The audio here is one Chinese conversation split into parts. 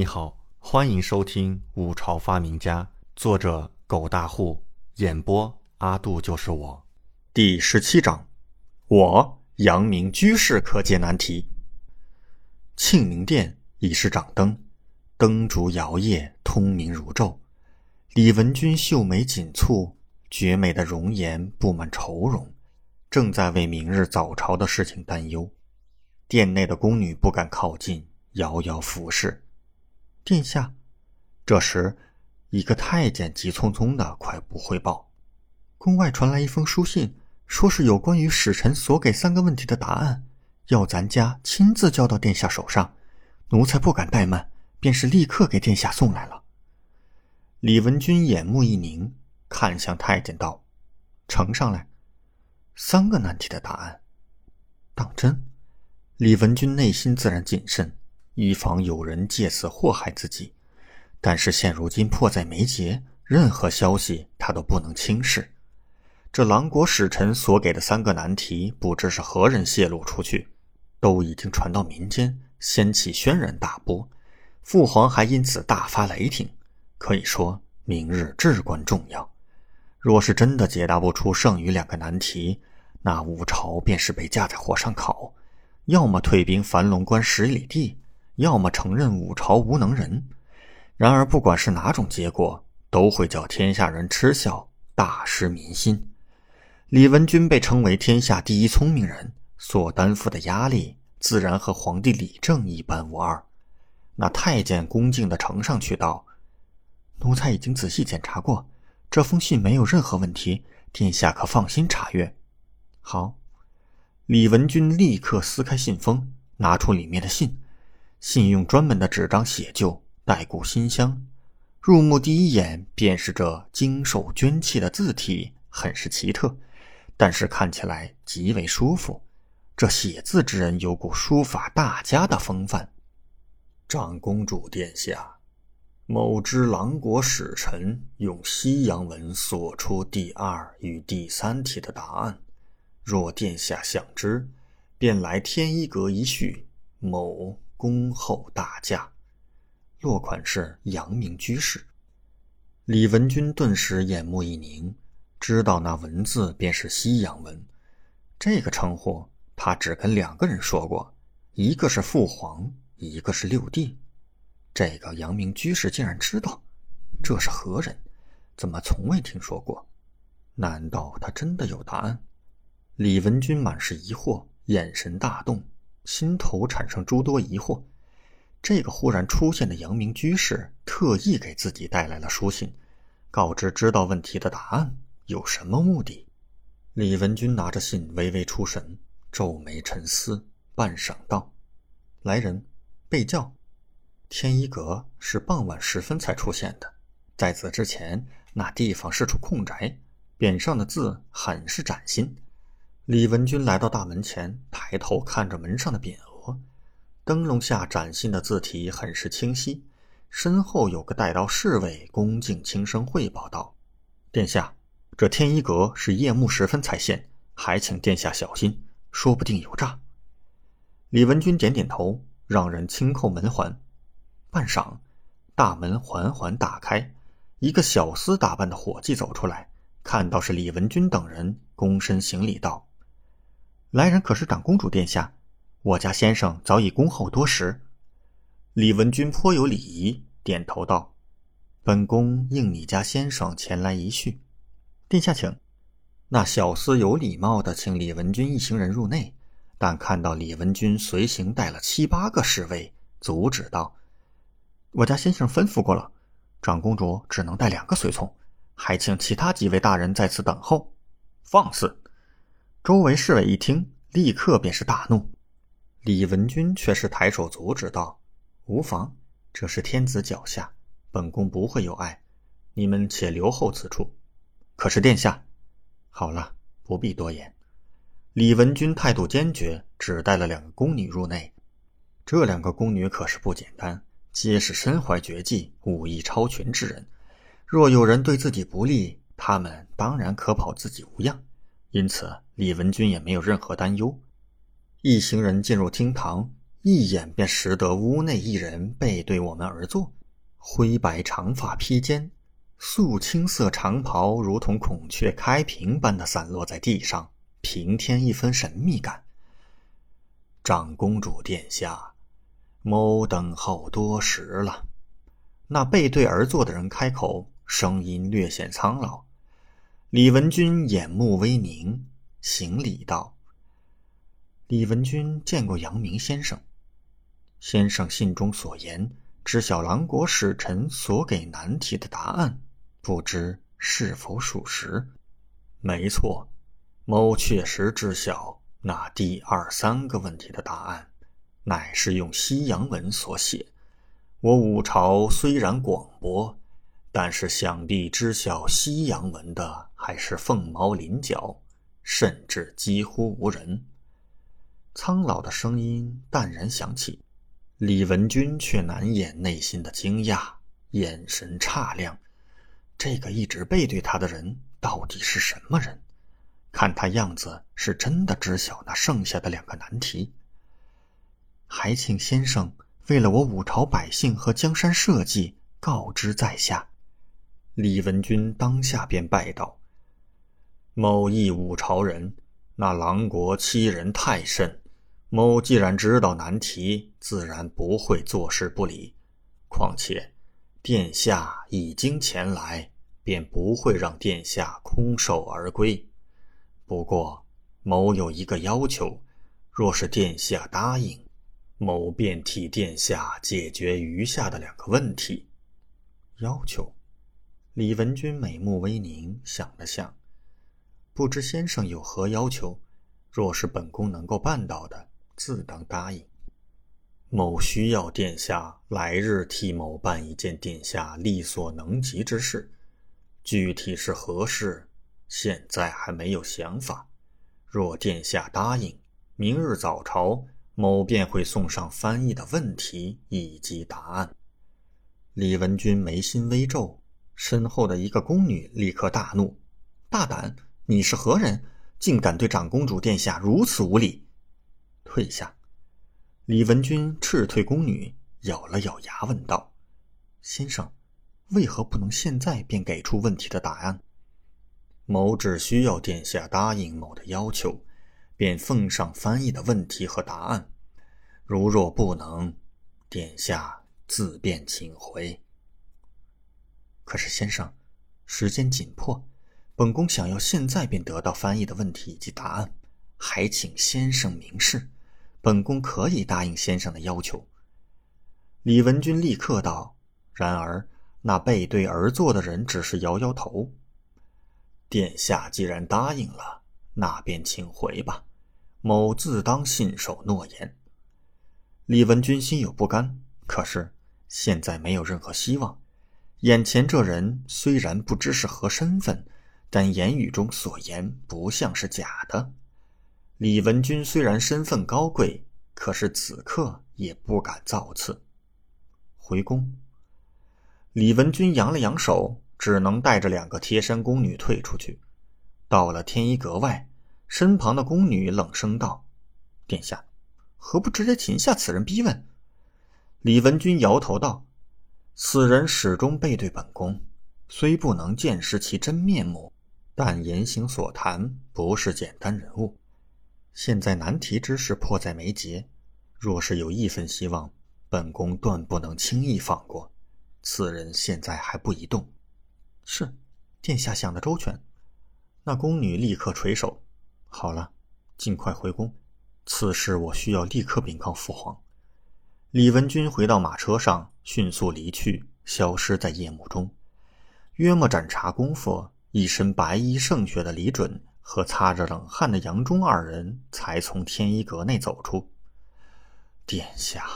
你好，欢迎收听《五朝发明家》，作者狗大户，演播阿杜就是我，第十七章，我阳明居士可解难题。庆明殿已是掌灯，灯烛摇曳，通明如昼。李文君秀眉紧蹙，绝美的容颜布满愁容，正在为明日早朝的事情担忧。殿内的宫女不敢靠近，遥遥俯视。殿下，这时，一个太监急匆匆的快步汇报：宫外传来一封书信，说是有关于使臣所给三个问题的答案，要咱家亲自交到殿下手上。奴才不敢怠慢，便是立刻给殿下送来了。李文君眼目一凝，看向太监道：“呈上来，三个难题的答案，当真？”李文君内心自然谨慎。以防有人借此祸害自己，但是现如今迫在眉睫，任何消息他都不能轻视。这狼国使臣所给的三个难题，不知是何人泄露出去，都已经传到民间，掀起轩然大波。父皇还因此大发雷霆，可以说明日至关重要。若是真的解答不出剩余两个难题，那五朝便是被架在火上烤，要么退兵樊龙关十里地。要么承认五朝无能人，然而不管是哪种结果，都会叫天下人嗤笑，大失民心。李文君被称为天下第一聪明人，所担负的压力自然和皇帝李政一般无二。那太监恭敬地呈上去道：“奴才已经仔细检查过，这封信没有任何问题，殿下可放心查阅。”好，李文君立刻撕开信封，拿出里面的信。信用专门的纸张写就，带股馨香。入目第一眼便是这经手娟气的字体，很是奇特，但是看起来极为舒服。这写字之人有股书法大家的风范。长公主殿下，某知狼国使臣用西洋文所出第二与第三题的答案，若殿下想知，便来天一阁一叙。某。恭候大驾，落款是阳明居士。李文君顿时眼目一凝，知道那文字便是西洋文。这个称呼他只跟两个人说过，一个是父皇，一个是六弟。这个阳明居士竟然知道，这是何人？怎么从未听说过？难道他真的有答案？李文君满是疑惑，眼神大动。心头产生诸多疑惑，这个忽然出现的阳明居士特意给自己带来了书信，告知知道问题的答案，有什么目的？李文君拿着信微微出神，皱眉沉思，半晌道：“来人，备轿。”天一阁是傍晚时分才出现的，在此之前，那地方是处空宅，匾上的字很是崭新。李文君来到大门前，抬头看着门上的匾额，灯笼下崭新的字体很是清晰。身后有个带刀侍卫恭敬轻声汇报道：“殿下，这天一阁是夜幕时分才现，还请殿下小心，说不定有诈。”李文君点点头，让人轻扣门环。半晌，大门缓缓打开，一个小厮打扮的伙计走出来，看到是李文君等人，躬身行礼道。来人可是长公主殿下，我家先生早已恭候多时。李文君颇有礼仪，点头道：“本宫应你家先生前来一叙，殿下请。”那小厮有礼貌的请李文君一行人入内，但看到李文君随行带了七八个侍卫，阻止道：“我家先生吩咐过了，长公主只能带两个随从，还请其他几位大人在此等候。”放肆！周围侍卫一听，立刻便是大怒。李文君却是抬手阻止道：“无妨，这是天子脚下，本宫不会有碍。你们且留候此处。”可是殿下，好了，不必多言。李文君态度坚决，只带了两个宫女入内。这两个宫女可是不简单，皆是身怀绝技、武艺超群之人。若有人对自己不利，他们当然可保自己无恙。因此，李文君也没有任何担忧。一行人进入厅堂，一眼便识得屋内一人背对我们而坐，灰白长发披肩，素青色长袍如同孔雀开屏般的散落在地上，平添一分神秘感。长公主殿下，某等候多时了。那背对而坐的人开口，声音略显苍老。李文君眼目微凝，行礼道：“李文君见过阳明先生。”先生信中所言，知晓狼国使臣所给难题的答案，不知是否属实？没错，某确实知晓那第二三个问题的答案，乃是用西洋文所写。我武朝虽然广博，但是想必知晓西洋文的还是凤毛麟角，甚至几乎无人。苍老的声音淡然响起。李文君却难掩内心的惊讶，眼神诧亮。这个一直背对他的人到底是什么人？看他样子，是真的知晓那剩下的两个难题。还请先生为了我五朝百姓和江山社稷，告知在下。李文君当下便拜道：“某义五朝人，那狼国欺人太甚。”某既然知道难题，自然不会坐视不理。况且，殿下已经前来，便不会让殿下空手而归。不过，某有一个要求，若是殿下答应，某便替殿下解决余下的两个问题。要求？李文君美目微凝，想了想，不知先生有何要求？若是本宫能够办到的。自当答应。某需要殿下来日替某办一件殿下力所能及之事，具体是何事，现在还没有想法。若殿下答应，明日早朝，某便会送上翻译的问题以及答案。李文君眉心微皱，身后的一个宫女立刻大怒：“大胆！你是何人？竟敢对长公主殿下如此无礼！”退下，李文君斥退宫女，咬了咬牙问道：“先生，为何不能现在便给出问题的答案？”某只需要殿下答应某的要求，便奉上翻译的问题和答案。如若不能，殿下自便请回。可是先生，时间紧迫，本宫想要现在便得到翻译的问题以及答案，还请先生明示。本宫可以答应先生的要求。李文君立刻道：“然而，那背对而坐的人只是摇摇头。殿下既然答应了，那便请回吧。某自当信守诺言。”李文君心有不甘，可是现在没有任何希望。眼前这人虽然不知是何身份，但言语中所言不像是假的。李文君虽然身份高贵，可是此刻也不敢造次。回宫。李文君扬了扬手，只能带着两个贴身宫女退出去。到了天一阁外，身旁的宫女冷声道：“殿下，何不直接擒下此人逼问？”李文君摇头道：“此人始终背对本宫，虽不能见识其真面目，但言行所谈不是简单人物。”现在难题之事迫在眉睫，若是有一分希望，本宫断不能轻易放过。此人现在还不宜动。是，殿下想的周全。那宫女立刻垂首。好了，尽快回宫。此事我需要立刻禀告父皇。李文君回到马车上，迅速离去，消失在夜幕中。约莫盏茶功夫，一身白衣胜雪的李准。和擦着冷汗的杨忠二人才从天一阁内走出。殿下，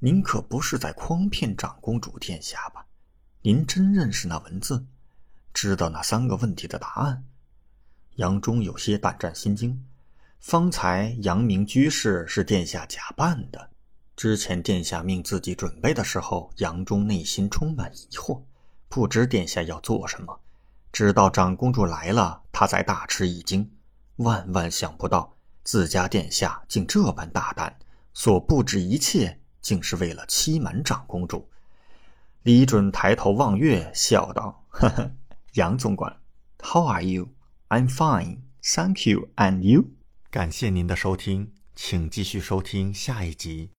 您可不是在诓骗长公主殿下吧？您真认识那文字，知道那三个问题的答案？杨忠有些胆战心惊。方才杨明居士是殿下假扮的。之前殿下命自己准备的时候杨忠内心充满疑惑不知殿下要做什么。直到长公主来了他才大吃一惊万万想不到自家殿下竟这般大胆所布置一切竟是为了欺瞒长公主。李准抬头望月笑道呵呵杨总管 how are you? I'm fine. Thank you. And you? 感谢您的收听请继续收听下一集。